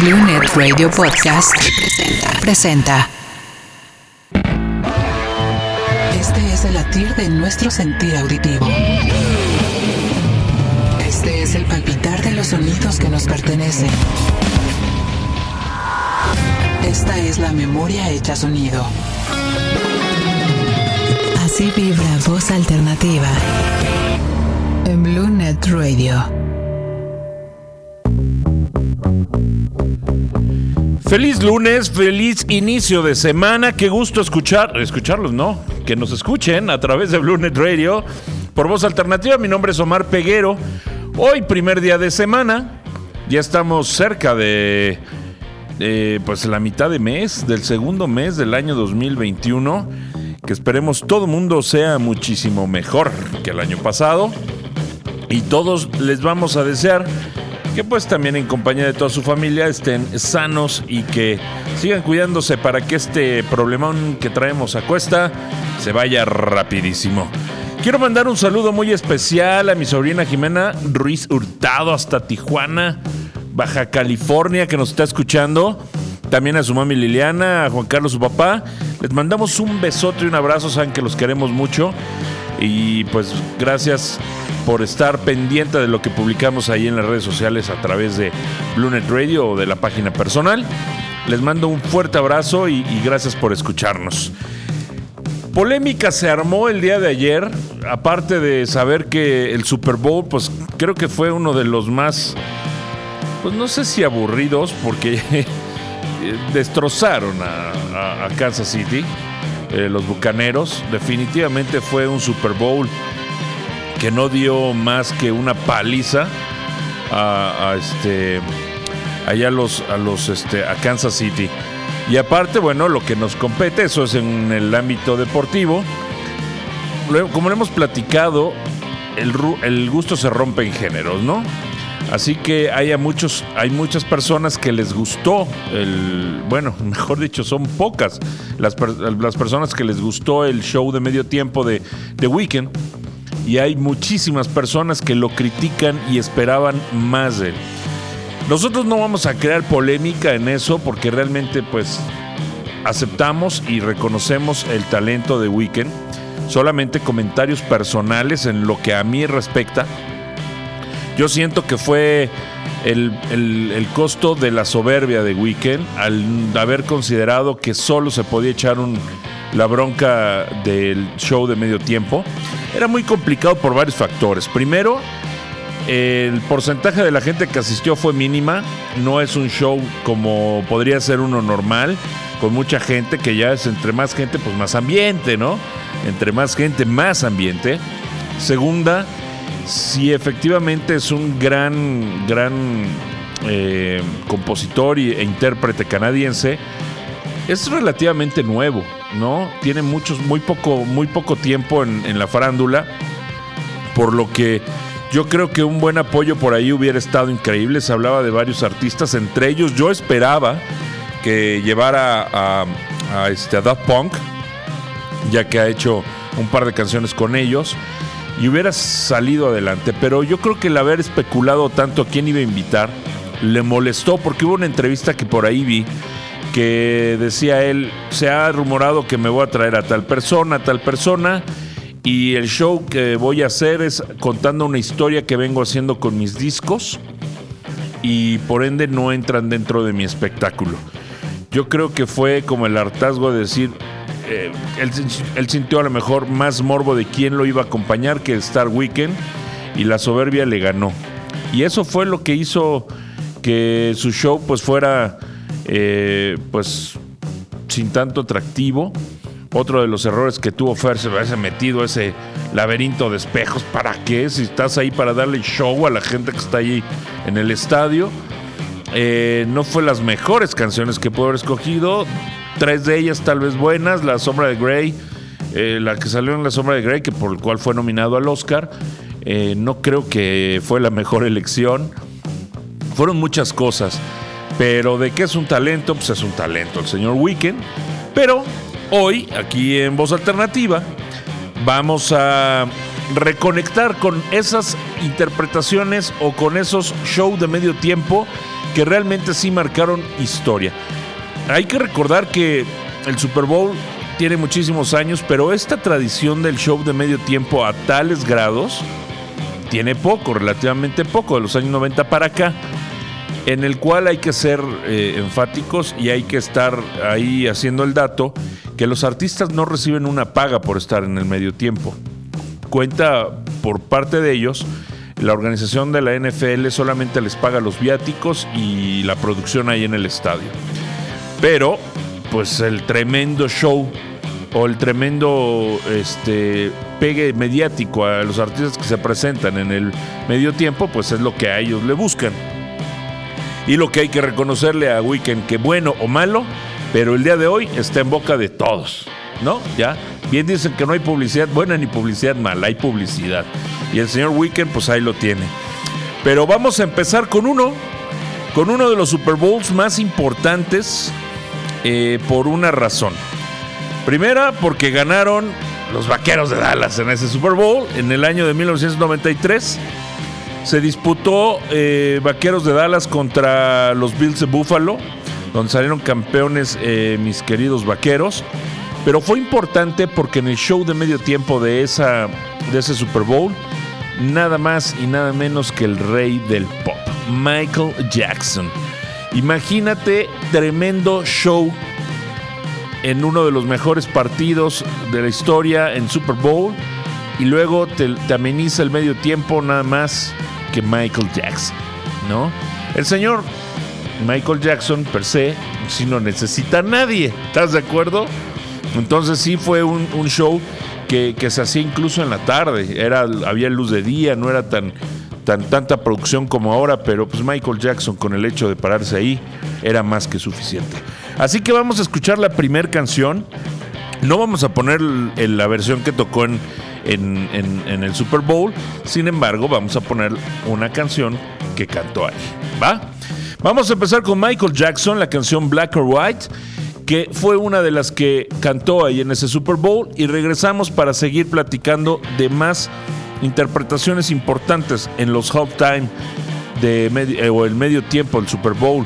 Blue Net Radio Podcast presenta. Este es el latir de nuestro sentir auditivo. Este es el palpitar de los sonidos que nos pertenecen. Esta es la memoria hecha sonido. Así vibra voz alternativa en Blue Net Radio. Feliz lunes, feliz inicio de semana. Qué gusto escuchar, escucharlos, ¿no? Que nos escuchen a través de Blue Net Radio por voz alternativa. Mi nombre es Omar Peguero. Hoy, primer día de semana, ya estamos cerca de, pues la mitad de mes, del segundo mes del año 2021. Que esperemos todo mundo sea muchísimo mejor que el año pasado. Y todos les vamos a desear que pues también en compañía de toda su familia estén sanos y que sigan cuidándose para que este problemón que traemos a cuesta se vaya rapidísimo. Quiero mandar un saludo muy especial a mi sobrina Jimena Ruiz Hurtado hasta Tijuana, Baja California, que nos está escuchando. También a su mami Liliana, a Juan Carlos, su papá. Les mandamos un besote y un abrazo, saben que los queremos mucho. Y pues gracias por estar pendiente de lo que publicamos ahí en las redes sociales a través de Bluenet Radio o de la página personal. Les mando un fuerte abrazo y, gracias por escucharnos. Polémica se armó el día de ayer, aparte de saber que el Super Bowl, pues creo que fue uno de los más, pues no sé si aburridos, porque destrozaron a, a, a Kansas City, eh, los Bucaneros. Definitivamente fue un Super Bowl que no dio más que una paliza a, este allá los a los este a Kansas City. Y aparte, bueno, lo que nos compete, eso es en el ámbito deportivo. Como lo hemos platicado, el, el gusto se rompe en géneros, ¿no? Así que hay, muchos, hay muchas personas que les gustó el. Bueno, mejor dicho, son pocas las, las personas que les gustó el show de medio tiempo de The Weeknd y hay muchísimas personas que lo critican y esperaban más de él. Nosotros no vamos a crear polémica en eso porque realmente pues aceptamos y reconocemos el talento de Weekend. Solamente comentarios personales en lo que a mí respecta. Yo siento que fue el, el, costo de la soberbia de Weekend al haber considerado que solo se podía echar un, la bronca del show de medio tiempo. Era muy complicado por varios factores. Primero, el porcentaje de la gente que asistió fue mínima. No es un show como podría ser uno normal, con mucha gente, que ya es entre más gente, pues más ambiente, ¿no? Entre más gente, más ambiente. Segunda, si efectivamente es un gran, gran eh, compositor e intérprete canadiense, es relativamente nuevo, ¿no? Tiene muchos, muy poco, muy poco tiempo en, la farándula, por lo que yo creo que un buen apoyo por ahí hubiera estado increíble. Se hablaba de varios artistas, entre ellos yo esperaba que llevara a, este, a Daft Punk, ya que ha hecho un par de canciones con ellos, y hubiera salido adelante. Pero yo creo que el haber especulado tanto a quién iba a invitar le molestó, porque hubo una entrevista que por ahí vi que decía él, se ha rumorado que me voy a traer a tal persona, a tal persona y el show que voy a hacer es contando una historia que vengo haciendo con mis discos y por ende no entran dentro de mi espectáculo. Yo creo que fue como el hartazgo de decir, eh, él, sintió a lo mejor más morbo de quién lo iba a acompañar que Star Weekend y la soberbia le ganó. Y eso fue lo que hizo que su show pues fuera eh, pues sin tanto atractivo otro de los errores que tuvo Fer se haberse metido ese laberinto de espejos. ¿Para qué? Si estás ahí para darle show a la gente que está ahí en el estadio. Eh, no fue las mejores canciones que pudo haber escogido. Tres de ellas tal vez buenas. La Sombra de Grey. Eh, la que salió en La Sombra de Grey, que por el cual fue nominado al Oscar. Eh, no creo que fue la mejor elección. Fueron muchas cosas. Pero de qué es un talento, pues es un talento el señor Weekend. Pero Hoy, aquí en Voz Alternativa, vamos a reconectar con esas interpretaciones o con esos shows de medio tiempo que realmente sí marcaron historia. Hay que recordar que el Super Bowl tiene muchísimos años, pero esta tradición del show de medio tiempo a tales grados tiene poco, relativamente poco, de los años 90 para acá, en el cual hay que ser eh, enfáticos y hay que estar ahí haciendo el dato que los artistas no reciben una paga por estar en el medio tiempo. Cuenta por parte de ellos, la organización de la NFL solamente les paga los viáticos y la producción ahí en el estadio. Pero, pues el tremendo show o el tremendo este, pegue mediático a los artistas que se presentan en el medio tiempo, pues es lo que a ellos le buscan. Y lo que hay que reconocerle a Weekend, que bueno o malo, pero el día de hoy está en boca de todos, ¿no? Ya, bien dicen que no hay publicidad buena ni publicidad mala, hay publicidad. Y el señor Weekend, pues ahí lo tiene. Pero vamos a empezar con uno, con uno de los Super Bowls más importantes eh, por una razón. Primera, porque ganaron los Vaqueros de Dallas en ese Super Bowl en el año de 1993. Se disputó eh, Vaqueros de Dallas contra los Bills de Buffalo, donde salieron campeones eh, mis queridos Vaqueros. Pero fue importante porque en el show de medio tiempo de, esa, de ese Super Bowl, nada más y nada menos que el rey del pop, Michael Jackson. Imagínate tremendo show en uno de los mejores partidos de la historia en Super Bowl y luego te, ameniza el medio tiempo nada más que Michael Jackson, ¿no? El señor Michael Jackson per se si no necesita a nadie, ¿estás de acuerdo? Entonces sí fue un, show que, se hacía incluso en la tarde, era, había luz de día, no era tan, tan tanta producción como ahora, pero pues Michael Jackson con el hecho de pararse ahí era más que suficiente. Así que vamos a escuchar la primera canción. No vamos a poner la versión que tocó en, en, el Super Bowl. Sin embargo, vamos a poner una canción que cantó ahí. ¿Va? Vamos a empezar con Michael Jackson, la canción Black or White, que fue una de las que cantó ahí en ese Super Bowl. Y regresamos para seguir platicando de más interpretaciones importantes en los halftime de eh, o el medio tiempo del Super Bowl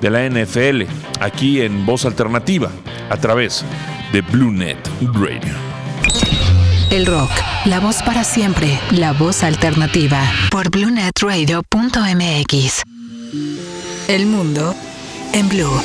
de la NFL, aquí en Voz Alternativa, a través de BlueNet Radio. El rock, la voz para siempre, la voz alternativa, por BlueNetRadio.mx. El mundo en blue.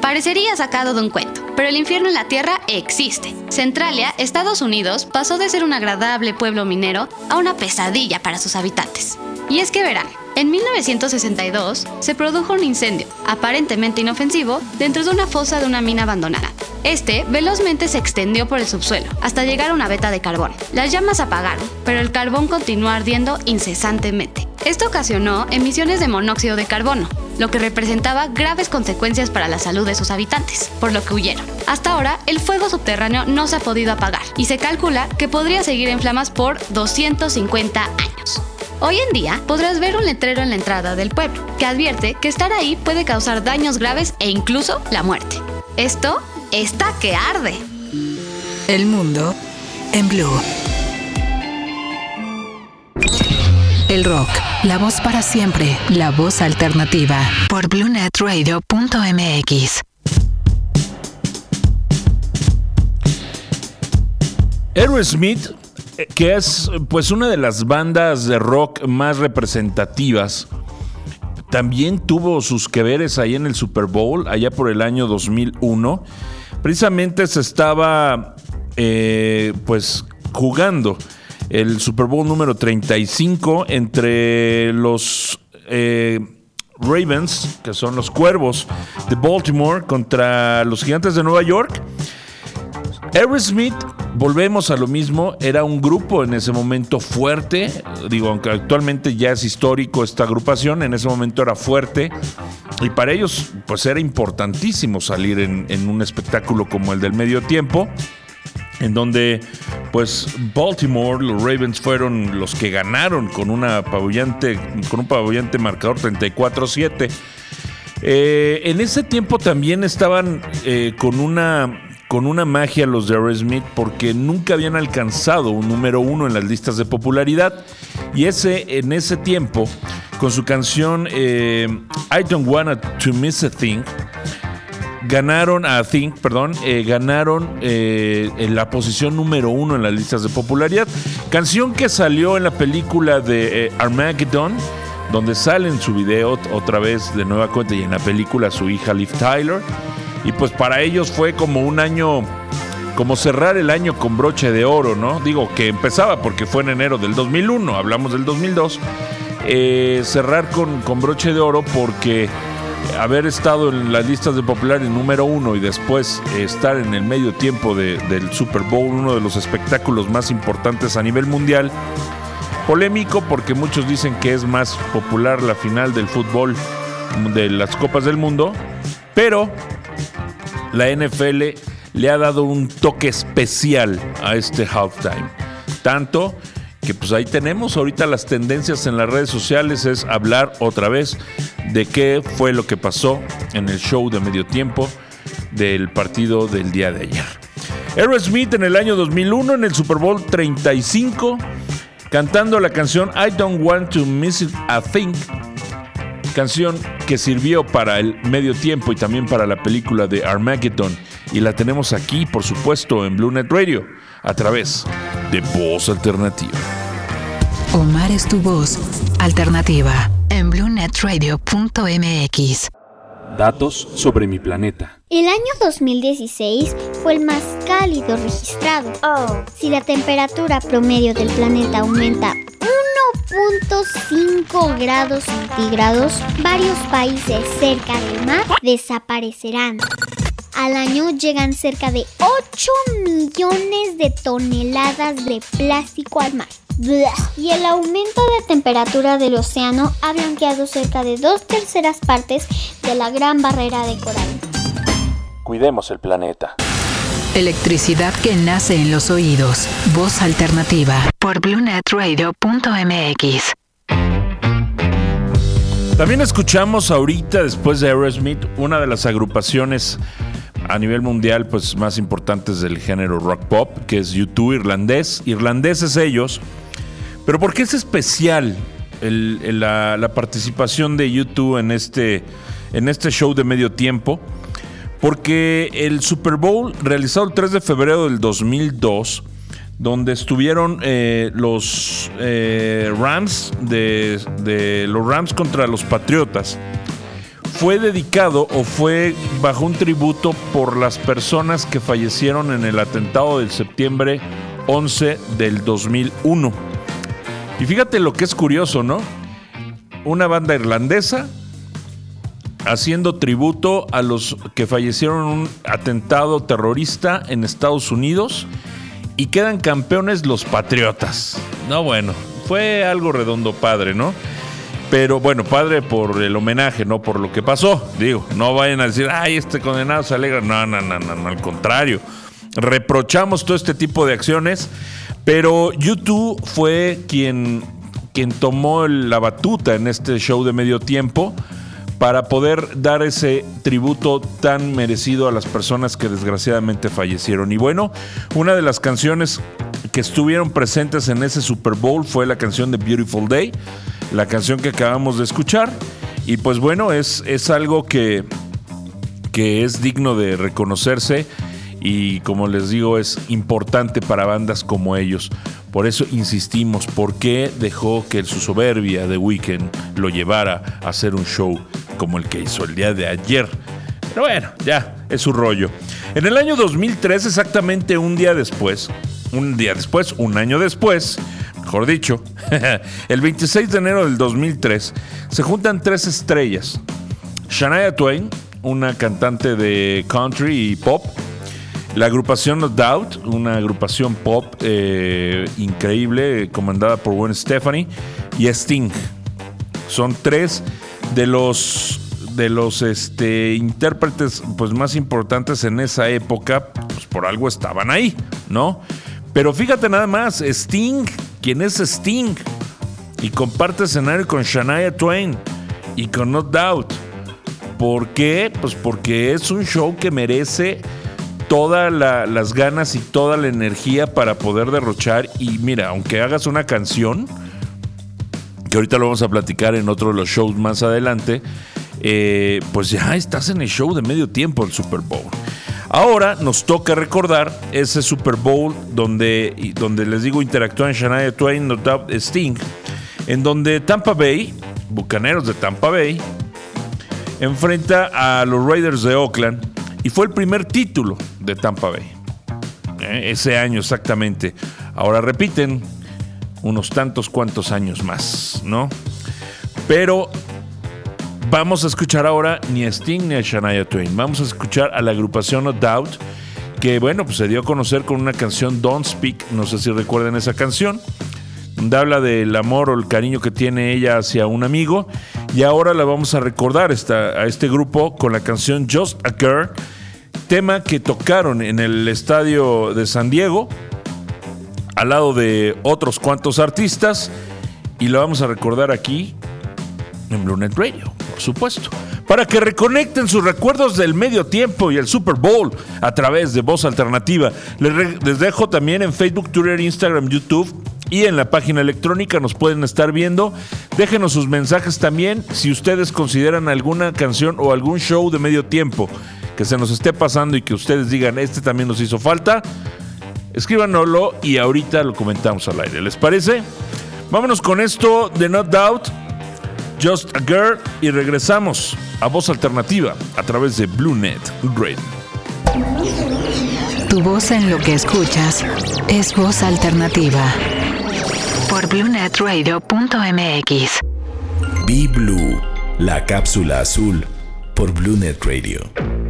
Parecería sacado de un cuento, pero el infierno en la Tierra existe. Centralia, Estados Unidos, pasó de ser un agradable pueblo minero a una pesadilla para sus habitantes. Y es que verán, en 1962 se produjo un incendio, aparentemente inofensivo, dentro de una fosa de una mina abandonada. Este velozmente se extendió por el subsuelo, hasta llegar a una veta de carbón. Las llamas apagaron, pero el carbón continuó ardiendo incesantemente. Esto ocasionó emisiones de monóxido de carbono, lo que representaba graves consecuencias para la salud de sus habitantes, por lo que huyeron. Hasta ahora, el fuego subterráneo no se ha podido apagar y se calcula que podría seguir en flamas por 250 años. Hoy en día podrás ver un letrero en la entrada del pueblo que advierte que estar ahí puede causar daños graves e incluso la muerte. Esto está que arde. El mundo en blue. El rock, la voz para siempre, la voz alternativa por bluenetradio.mx. Aerosmith que es pues una de las bandas de rock más representativas. También tuvo sus que veres ahí en el Super Bowl, allá por el año 2001. Precisamente se estaba eh, pues jugando el Super Bowl número 35 entre los eh, Ravens, que son los cuervos de Baltimore, contra los gigantes de Nueva York. Aerosmith, volvemos a lo mismo, era un grupo en ese momento fuerte, digo, aunque actualmente ya es histórico esta agrupación, en ese momento era fuerte y para ellos pues era importantísimo salir en, un espectáculo como el del medio tiempo en donde pues Baltimore, los Ravens fueron los que ganaron con una con un apabullante marcador 34-7. Eh, en ese tiempo también estaban eh, con una con una magia los de Aerosmith porque nunca habían alcanzado un número uno en las listas de popularidad y ese en ese tiempo con su canción eh, I Don't Wanna to Miss a Thing. Ganaron a Think, perdón, eh, ganaron eh, en la posición número uno en las listas de popularidad. Canción que salió en la película de Armageddon, donde sale en su video otra vez de nueva cuenta y en la película su hija Liv Tyler. Y pues para ellos fue como un año como cerrar el año con broche de oro, ¿no? Digo que empezaba porque fue en enero del 2001, hablamos del 2002. Eh, cerrar con, con, broche de oro porque haber estado en las listas de populares número uno y después estar en el medio tiempo del Super Bowl, uno de los espectáculos más importantes a nivel mundial. Polémico porque muchos dicen que es más popular la final del fútbol de las Copas del Mundo, pero la NFL le ha dado un toque especial a este halftime. Tanto que pues ahí tenemos ahorita las tendencias en las redes sociales es hablar otra vez de qué fue lo que pasó en el show de medio tiempo del partido del día de ayer. Aerosmith en el año 2001 en el Super Bowl 35 cantando la canción I Don't Want to Miss a Thing canción que sirvió para el medio tiempo y también para la película de Armageddon y la tenemos aquí, por supuesto, en Blue Net Radio, a través de Voz Alternativa. Omar es tu voz alternativa en bluenetradio.mx. Datos sobre mi planeta. El año 2016 fue el más cálido registrado. Oh. Si la temperatura promedio del planeta aumenta 1.5 grados centígrados, varios países cerca del mar desaparecerán. Al año llegan cerca de 8 millones de toneladas de plástico al mar. Y el aumento de temperatura del océano ha blanqueado cerca de dos terceras partes de la gran barrera de coral. Cuidemos el planeta. Electricidad que nace en los oídos. Voz alternativa por bluenetradio.mx. También escuchamos ahorita, después de Aerosmith, una de las agrupaciones a nivel mundial pues más importantes del género rock pop, que es YouTube irlandés. Irlandeses ellos. Pero ¿por qué es especial la, participación de YouTube en este, en este show de medio tiempo? Porque el Super Bowl realizado el 3 de febrero del 2002, donde estuvieron eh, los eh, Rams de, de los Rams contra los Patriotas, fue dedicado o fue bajo un tributo por las personas que fallecieron en el atentado del septiembre 11 del 2001. Y fíjate lo que es curioso, ¿no? Una banda irlandesa haciendo tributo a los que fallecieron en un atentado terrorista en Estados Unidos y quedan campeones los Patriotas. No, bueno, fue algo redondo padre, ¿no? Pero bueno, padre por el homenaje, no por lo que pasó. Digo, no vayan a decir, ay, este condenado se alegra. No, no, no, no, al contrario. Reprochamos todo este tipo de acciones, pero YouTube fue quien, quien tomó la batuta en este show de medio tiempo para poder dar ese tributo tan merecido a las personas que desgraciadamente fallecieron. Y bueno, una de las canciones que estuvieron presentes en ese Super Bowl fue la canción de Beautiful Day la canción que acabamos de escuchar. Y pues bueno, es, es algo que, que es digno de reconocerse y como les digo es importante para bandas como ellos. Por eso insistimos, ¿por qué dejó que su soberbia de Weekend lo llevara a hacer un show como el que hizo el día de ayer? Pero bueno, ya, es su rollo. En el año 2003, exactamente un día después, un día después, un año después, mejor dicho, el 26 de enero del 2003 se juntan tres estrellas. Shania Twain, una cantante de country y pop. La agrupación No Doubt, una agrupación pop eh, increíble, comandada por Gwen Stephanie. Y Sting. Son tres de los de los este, intérpretes pues, más importantes en esa época, pues por algo estaban ahí, ¿no? Pero fíjate nada más, Sting ¿Quién es Sting y comparte escenario con Shania Twain y con No Doubt. ¿Por qué? Pues porque es un show que merece todas las ganas y toda la energía para poder derrochar. Y mira, aunque hagas una canción, que ahorita lo vamos a platicar en otro de los shows más adelante, eh, pues ya estás en el show de medio tiempo, el Super Bowl. Ahora nos toca recordar ese Super Bowl donde, donde les digo interactúan Shania Twain, No Doubt Sting, en donde Tampa Bay, Bucaneros de Tampa Bay, enfrenta a los Raiders de Oakland y fue el primer título de Tampa Bay. Eh, ese año exactamente. Ahora repiten unos tantos cuantos años más, ¿no? Pero vamos a escuchar ahora ni a Sting ni a Shania Twain. Vamos a escuchar a la agrupación No Doubt, que bueno, pues se dio a conocer con una canción Don't Speak. No sé si recuerdan esa canción. Donde habla del amor o el cariño que tiene ella hacia un amigo. Y ahora la vamos a recordar a este grupo con la canción Just a Girl, tema que tocaron en el estadio de San Diego, al lado de otros cuantos artistas. Y lo vamos a recordar aquí en Blue Net Radio supuesto, para que reconecten sus recuerdos del medio tiempo y el Super Bowl a través de Voz Alternativa. Les, dejo también en Facebook, Twitter, Instagram, YouTube y en la página electrónica nos pueden estar viendo. Déjenos sus mensajes también si ustedes consideran alguna canción o algún show de medio tiempo que se nos esté pasando y que ustedes digan, este también nos hizo falta. Escríbanoslo y ahorita lo comentamos al aire. ¿Les parece? Vámonos con esto de Not Doubt. Just a Girl y regresamos a Voz Alternativa a través de BlueNet Radio. Tu voz en lo que escuchas es Voz Alternativa por BlueNetRadio.mx. Be Blue, la cápsula azul por BlueNet Radio.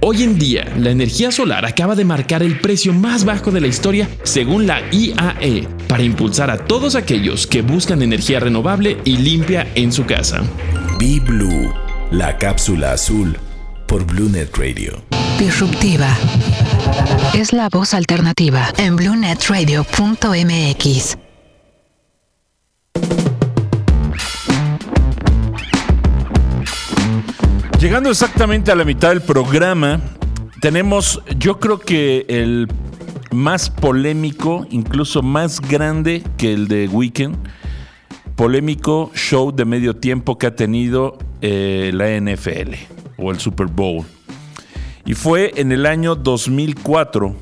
Hoy en día, la energía solar acaba de marcar el precio más bajo de la historia según la IAE, para impulsar a todos aquellos que buscan energía renovable y limpia en su casa. Be Blue, la cápsula azul por BlueNet Radio. Disruptiva. Es la voz alternativa en BlueNetRadio.mx. Llegando exactamente a la mitad del programa, tenemos, yo creo que el más polémico, incluso más grande que el de Weekend, polémico show de medio tiempo que ha tenido eh, la NFL o el Super Bowl. Y fue en el año 2004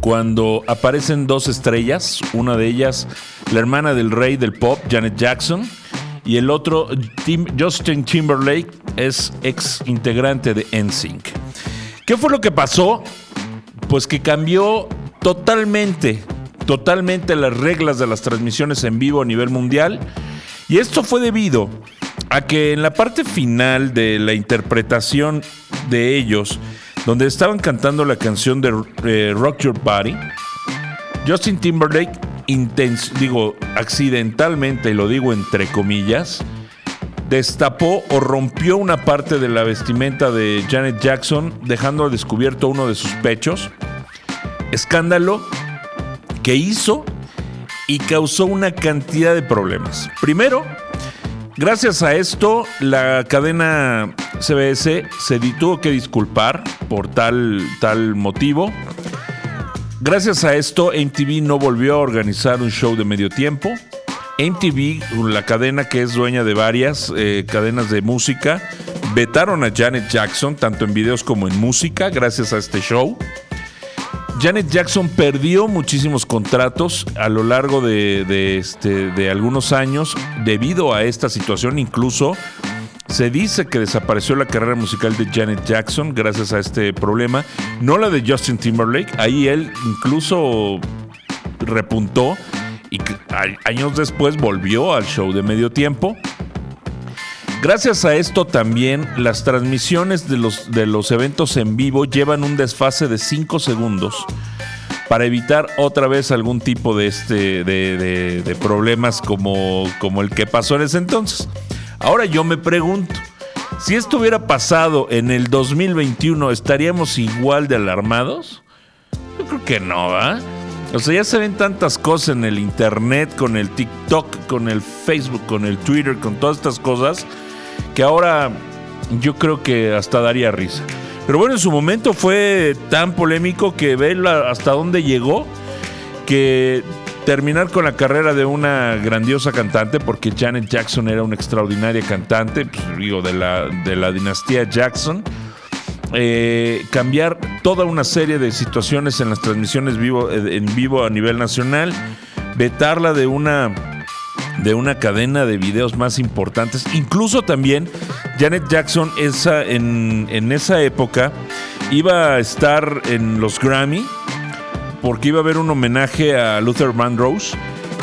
cuando aparecen dos estrellas, una de ellas la hermana del rey del pop, Janet Jackson, y el otro, Justin Timberlake, es ex integrante de NSYNC. ¿Qué fue lo que pasó? Pues que cambió totalmente, totalmente las reglas de las transmisiones en vivo a nivel mundial. Y esto fue debido a que en la parte final de la interpretación de ellos, donde estaban cantando la canción de eh, Rock Your Body, Justin Timberlake digo, accidentalmente, y lo digo entre comillas, destapó o rompió una parte de la vestimenta de Janet Jackson, dejando al descubierto uno de sus pechos. Escándalo que hizo y causó una cantidad de problemas. Primero, gracias a esto, la cadena CBS se tuvo que disculpar por tal, tal motivo. Gracias a esto, MTV no volvió a organizar un show de medio tiempo. MTV, la cadena que es dueña de varias eh, cadenas de música, vetaron a Janet Jackson, tanto en videos como en música, gracias a este show. Janet Jackson perdió muchísimos contratos a lo largo de, este, de algunos años debido a esta situación, incluso se dice que desapareció la carrera musical de Janet Jackson gracias a este problema, no la de Justin Timberlake. Ahí él incluso repuntó y años después volvió al show de medio tiempo. Gracias a esto también las transmisiones de los, de los eventos en vivo llevan un desfase de 5 segundos para evitar otra vez algún tipo de, este, de, problemas como, como el que pasó en ese entonces. Ahora yo me pregunto, si esto hubiera pasado en el 2021, ¿estaríamos igual de alarmados? Yo creo que no, ¿va? O sea, ya se ven tantas cosas en el internet, con el TikTok, con el Facebook, con el Twitter, con todas estas cosas, que ahora yo creo que hasta daría risa. Pero bueno, en su momento fue tan polémico que ve hasta dónde llegó, que terminar con la carrera de una grandiosa cantante, porque Janet Jackson era una extraordinaria cantante, pues, digo, de la, de la dinastía Jackson. Eh, cambiar toda una serie de situaciones en las transmisiones vivo, en vivo a nivel nacional, vetarla de una de una cadena de videos más importantes. Incluso también Janet Jackson esa, en, en esa época iba a estar en los Grammy porque iba a haber un homenaje a Luther Vandross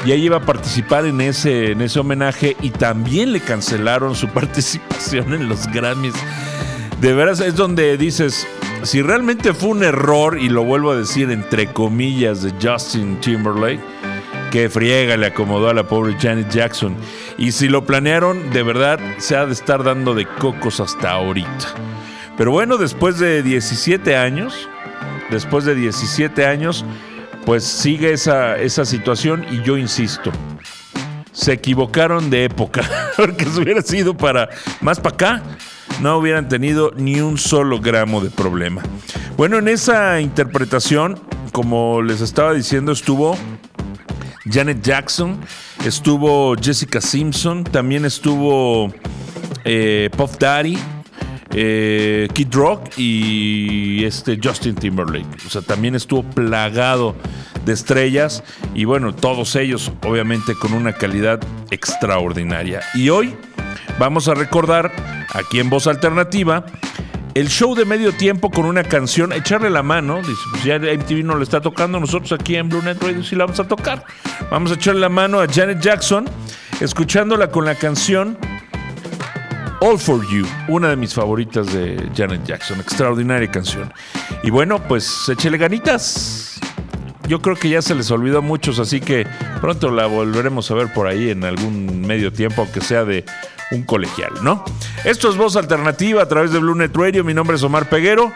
y ella iba a participar en ese, en ese homenaje y también le cancelaron su participación en los Grammys. De veras es donde dices, si realmente fue un error, y lo vuelvo a decir entre comillas, de Justin Timberlake, que friega le acomodó a la pobre Janet Jackson. Y si lo planearon, de verdad se ha de estar dando de cocos hasta ahorita. Pero bueno, después de 17 años, después de 17 años, pues sigue esa, esa situación y yo insisto, se equivocaron de época, porque si hubiera sido para más para acá, no hubieran tenido ni un solo gramo de problema. Bueno, en esa interpretación, como les estaba diciendo, estuvo Janet Jackson, estuvo Jessica Simpson, también estuvo eh, Puff Daddy, eh, Kid Rock y este Justin Timberlake. O sea, también estuvo plagado de estrellas y bueno, todos ellos obviamente con una calidad extraordinaria. Y hoy vamos a recordar aquí en Voz Alternativa el show de medio tiempo con una canción, echarle la mano, dice, pues ya MTV no le está tocando, nosotros aquí en Blue Net Radio sí la vamos a tocar. Vamos a echarle la mano a Janet Jackson, escuchándola con la canción All For You, una de mis favoritas de Janet Jackson, extraordinaria canción. Y bueno, pues échele ganitas. Yo creo que ya se les olvidó a muchos, así que pronto la volveremos a ver por ahí en algún medio tiempo, aunque sea de un colegial, ¿no? Esto es Voz Alternativa a través de Blue Net Radio. Mi nombre es Omar Peguero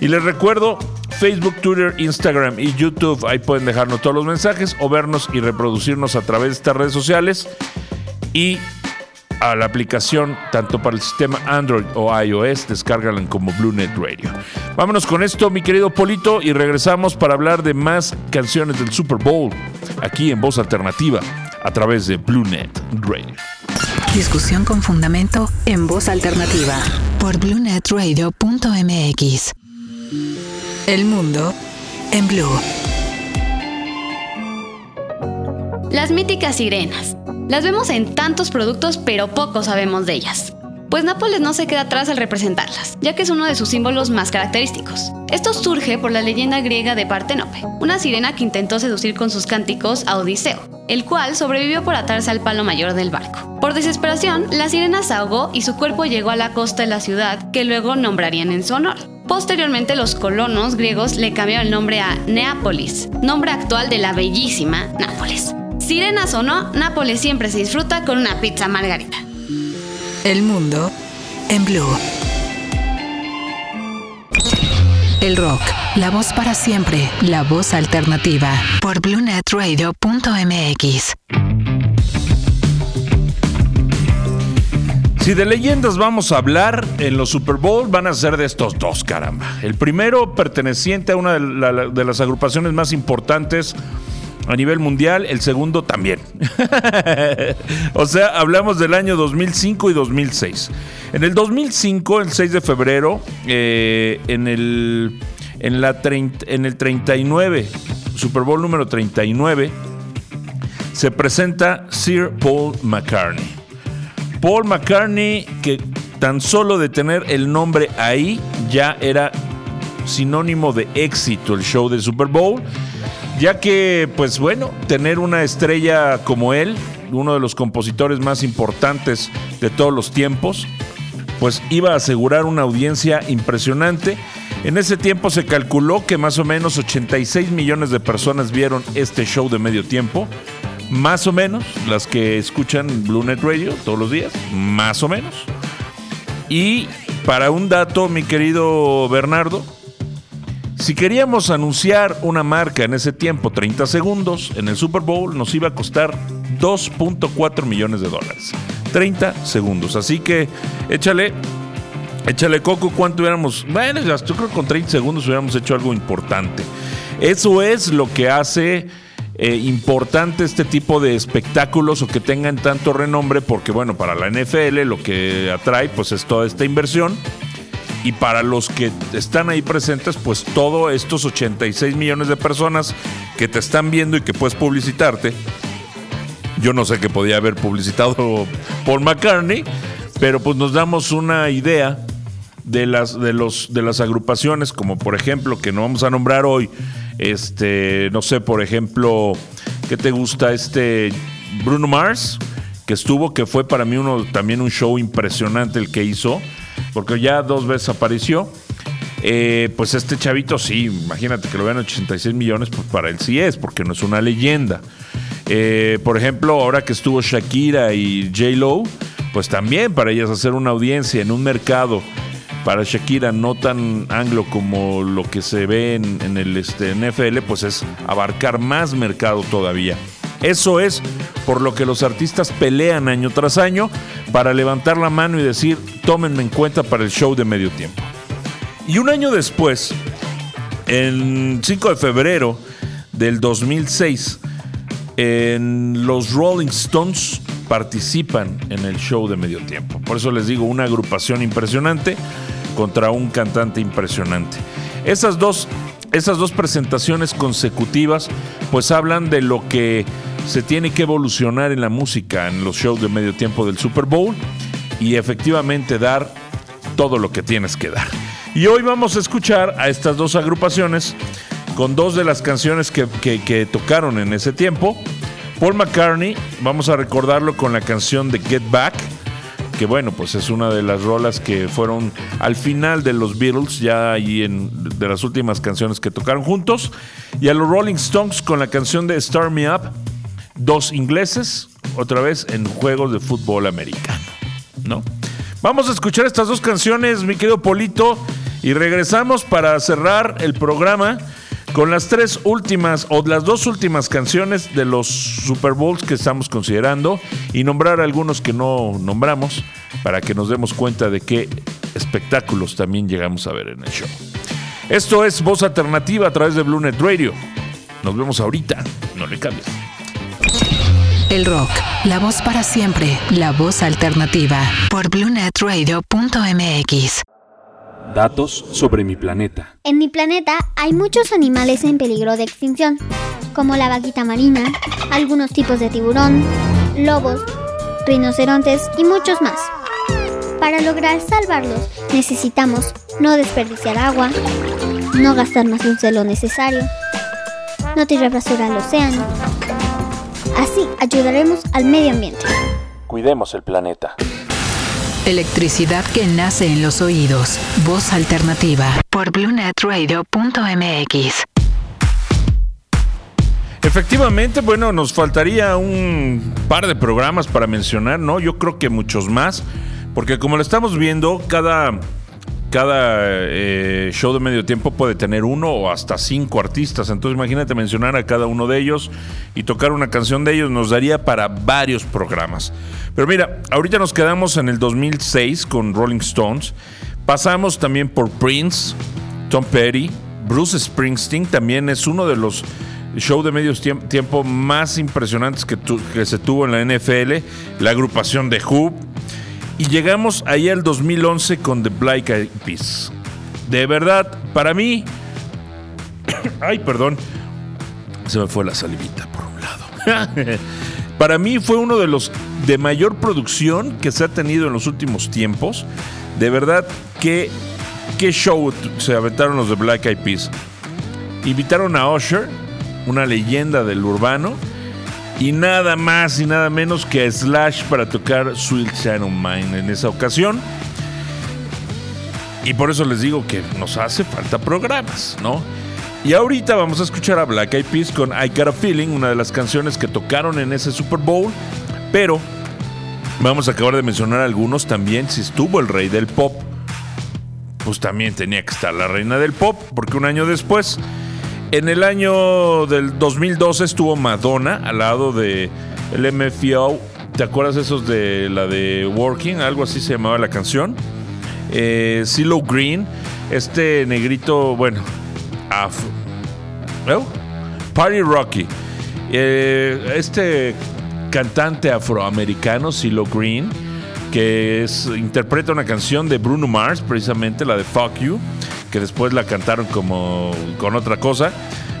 y les recuerdo Facebook, Twitter, Instagram y YouTube. Ahí pueden dejarnos todos los mensajes o vernos y reproducirnos a través de estas redes sociales y a la aplicación tanto para el sistema Android o iOS, descárgala como Blue Net Radio. Vámonos con esto, mi querido Polito, y regresamos para hablar de más canciones del Super Bowl aquí en Voz Alternativa a través de Blue Net Radio. Discusión con fundamento en voz alternativa por bluenetradio.mx. El mundo en blue. Las míticas sirenas. Las vemos en tantos productos, pero poco sabemos de ellas. Pues Nápoles no se queda atrás al representarlas, ya que es uno de sus símbolos más característicos. Esto surge por la leyenda griega de Partenope, una sirena que intentó seducir con sus cánticos a Odiseo, el cual sobrevivió por atarse al palo mayor del barco. Por desesperación, la sirena se ahogó y su cuerpo llegó a la costa de la ciudad, que luego nombrarían en su honor. Posteriormente, los colonos griegos le cambiaron el nombre a Neápolis, nombre actual de la bellísima Nápoles. Sirenas o no, Nápoles siempre se disfruta con una pizza margarita. El mundo en blue. El rock, la voz para siempre, la voz alternativa por bluenetradio.mx. Si de leyendas vamos a hablar, en los Super Bowl van a ser de estos dos, caramba. El primero perteneciente a una de, la- de las agrupaciones más importantes a nivel mundial, el segundo también. o sea, hablamos del año 2005 y 2006. En el 2005, el 6 de febrero, eh, en, el, en, la en el 39, Super Bowl número 39, se presenta Sir Paul McCartney. Paul McCartney, que tan solo de tener el nombre ahí ya era sinónimo de éxito el show del Super Bowl, ya que, pues bueno, tener una estrella como él, uno de los compositores más importantes de todos los tiempos, pues iba a asegurar una audiencia impresionante. En ese tiempo se calculó que más o menos 86 millones de personas vieron este show de medio tiempo. Más o menos, las que escuchan Blue Net Radio todos los días, más o menos. Y para un dato, mi querido Bernardo, si queríamos anunciar una marca en ese tiempo, 30 segundos, en el Super Bowl nos iba a costar 2.4 millones de dólares. 30 segundos. Así que échale, échale coco cuánto hubiéramos. Bueno, yo creo que con 30 segundos hubiéramos hecho algo importante. Eso es lo que hace eh, importante este tipo de espectáculos o que tengan tanto renombre porque bueno, para la NFL lo que atrae pues es toda esta inversión y para los que están ahí presentes pues todos estos 86 millones de personas que te están viendo y que puedes publicitarte. Yo no sé qué podía haber publicitado Paul McCartney, pero pues nos damos una idea de las, de los, de las agrupaciones, como por ejemplo, que no vamos a nombrar hoy, este, no sé, por ejemplo, ¿qué te gusta? Este Bruno Mars, que estuvo, que fue para mí uno, también un show impresionante el que hizo, porque ya dos veces apareció. Eh, pues este chavito sí, imagínate que lo vean 86 millones, pues para él sí es, porque no es una leyenda. Eh, por ejemplo, ahora que estuvo Shakira y J. Lo, pues también para ellas hacer una audiencia en un mercado para Shakira no tan anglo como lo que se ve en, el este, NFL, pues es abarcar más mercado todavía. Eso es por lo que los artistas pelean año tras año para levantar la mano y decir, tómenme en cuenta para el show de medio tiempo. Y un año después, el 5 de febrero del 2006, en los Rolling Stones participan en el show de medio tiempo. Por eso les digo, una agrupación impresionante contra un cantante impresionante. Esas dos, esas dos presentaciones consecutivas pues hablan de lo que se tiene que evolucionar en la música, en los shows de medio tiempo del Super Bowl y efectivamente dar todo lo que tienes que dar. Y hoy vamos a escuchar a estas dos agrupaciones con dos de las canciones que, que tocaron en ese tiempo. Paul McCartney, vamos a recordarlo con la canción de Get Back, que bueno, pues es una de las rolas que fueron al final de los Beatles, ya ahí en, de las últimas canciones que tocaron juntos, y a los Rolling Stones con la canción de Start Me Up, dos ingleses, otra vez en juegos de fútbol americano, ¿no? Vamos a escuchar estas dos canciones, mi querido Polito, y regresamos para cerrar el programa con las tres últimas o las dos últimas canciones de los Super Bowls que estamos considerando y nombrar algunos que no nombramos para que nos demos cuenta de qué espectáculos también llegamos a ver en el show. Esto es Voz Alternativa a través de Blue Net Radio. Nos vemos ahorita, no le cambies. El rock, la voz para siempre, la voz alternativa por bluenetradio.mx. Datos sobre mi planeta. En mi planeta hay muchos animales en peligro de extinción, como la vaquita marina, algunos tipos de tiburón, lobos, rinocerontes y muchos más. Para lograr salvarlos necesitamos no desperdiciar agua, no gastar más luz de lo necesario, no tirar basura al océano. Así ayudaremos al medio ambiente. Cuidemos el planeta. Electricidad que nace en los oídos. Voz alternativa por bluenetradio.mx. Efectivamente, bueno, nos faltaría un par de programas para mencionar, ¿no? Yo creo que muchos más, porque como lo estamos viendo, cada, cada eh, show de medio tiempo puede tener uno o hasta cinco artistas. Entonces imagínate mencionar a cada uno de ellos y tocar una canción de ellos nos daría para varios programas. Pero mira, ahorita nos quedamos en el 2006 con Rolling Stones. Pasamos también por Prince, Tom Petty, Bruce Springsteen, también es uno de los shows de medio tiempo más impresionantes que, se tuvo en la NFL, la agrupación de Who. Y llegamos ahí al 2011 con The Black Eyed Peas. De verdad, para mí... ay, perdón. Se me fue la salivita por un lado. para mí fue uno de los de mayor producción que se ha tenido en los últimos tiempos. De verdad, qué, qué show se aventaron los de Black Eyed Peas. Invitaron a Usher, una leyenda del urbano, y nada más y nada menos que a Slash para tocar Sweet of Mine en esa ocasión. Y por eso les digo que nos hace falta programas, ¿no? Y ahorita vamos a escuchar a Black Eyed Peas con I Got a Feeling, una de las canciones que tocaron en ese Super Bowl. Pero vamos a acabar de mencionar algunos también. Si estuvo el rey del pop, pues también tenía que estar la reina del pop, porque un año después, en el año del 2012, estuvo Madonna al lado de el MFO. ¿Te acuerdas esos de la de Working? Algo así se llamaba la canción. Eh, CeeLo Green, este negrito, bueno, Afro. Party Rocky. Eh, este cantante afroamericano, CeeLo Green, que interpreta una canción de Bruno Mars, precisamente la de Fuck You, que después la cantaron como con otra cosa.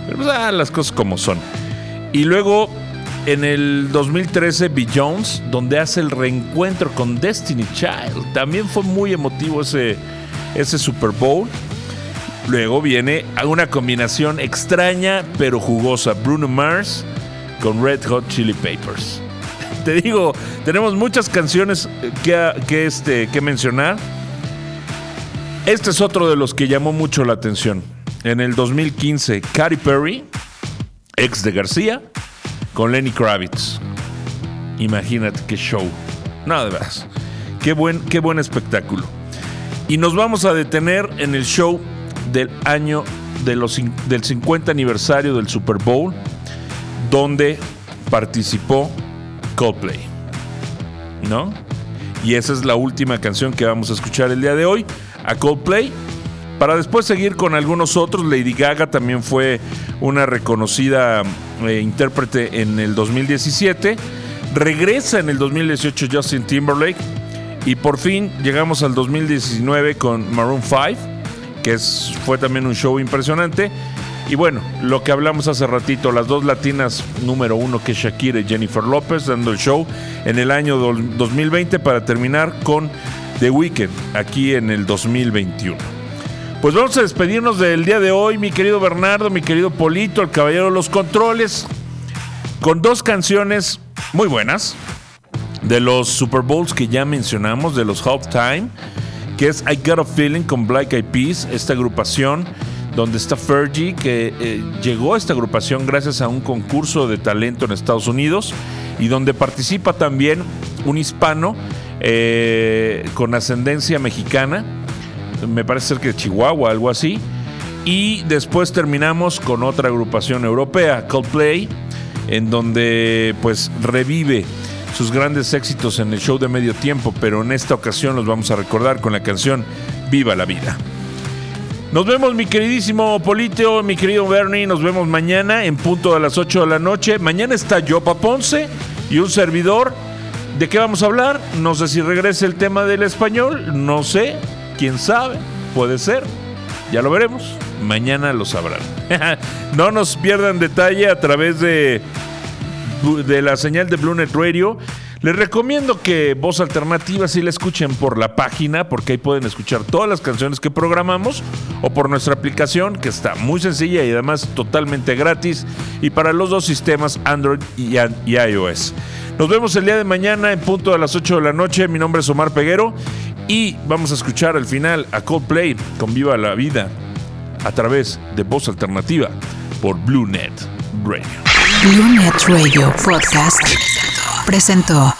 Pero pues, ah, las cosas como son. Y luego en el 2013 B. Jones, donde hace el reencuentro con Destiny Child. También fue muy emotivo ese, ese Super Bowl. Luego viene una combinación extraña pero jugosa. Bruno Mars con Red Hot Chili Peppers. Te digo, tenemos muchas canciones que, que, este, que mencionar. Este es otro de los que llamó mucho la atención. En el 2015, Katy Perry, ex de García, con Lenny Kravitz. Imagínate qué show. Nada veras. Qué buen, qué buen espectáculo. Y nos vamos a detener en el show del año del 50 aniversario del Super Bowl, donde participó Coldplay. ¿No? Y esa es la última canción que vamos a escuchar el día de hoy, a Coldplay. Para después seguir con algunos otros, Lady Gaga también fue una reconocida eh, intérprete en el 2017. Regresa en el 2018 Justin Timberlake. Y por fin llegamos al 2019 con Maroon 5, que fue también un show impresionante. Y bueno, lo que hablamos hace ratito, las dos latinas número uno que es Shakira y Jennifer López dando el show en el año 2020 para terminar con The Weeknd aquí en el 2021. Pues vamos a despedirnos del día de hoy, mi querido Bernardo, mi querido Polito, el caballero de los controles, con dos canciones muy buenas de los Super Bowls que ya mencionamos, de los Halftime, que es I Got a Feeling con Black Eyed Peas, esta agrupación donde está Fergie, que eh, llegó a esta agrupación gracias a un concurso de talento en Estados Unidos y donde participa también un hispano eh, con ascendencia mexicana me parece ser que de Chihuahua, algo así. Y después terminamos con otra agrupación europea, Coldplay, en donde pues revive sus grandes éxitos en el show de medio tiempo, pero en esta ocasión los vamos a recordar con la canción Viva la vida. Nos vemos mi queridísimo Politeo, mi querido Bernie, nos vemos mañana en punto a las 8 de la noche. Mañana está Yopa Ponce y un servidor. ¿De qué vamos a hablar? No sé si regrese el tema del español, no sé, quién sabe, puede ser. Ya lo veremos. Mañana lo sabrán. no nos pierdan detalle a través de, de la señal de Bluenet Radio. Les recomiendo que Voz Alternativa sí la escuchen por la página, porque ahí pueden escuchar todas las canciones que programamos, o por nuestra aplicación, que está muy sencilla y además totalmente gratis, y para los dos sistemas Android y iOS. Nos vemos el día de mañana en punto a las 8 de la noche. Mi nombre es Omar Peguero y vamos a escuchar al final a Coldplay con Viva la Vida a través de Voz Alternativa por BlueNet Radio. BlueNet Radio Podcast presentó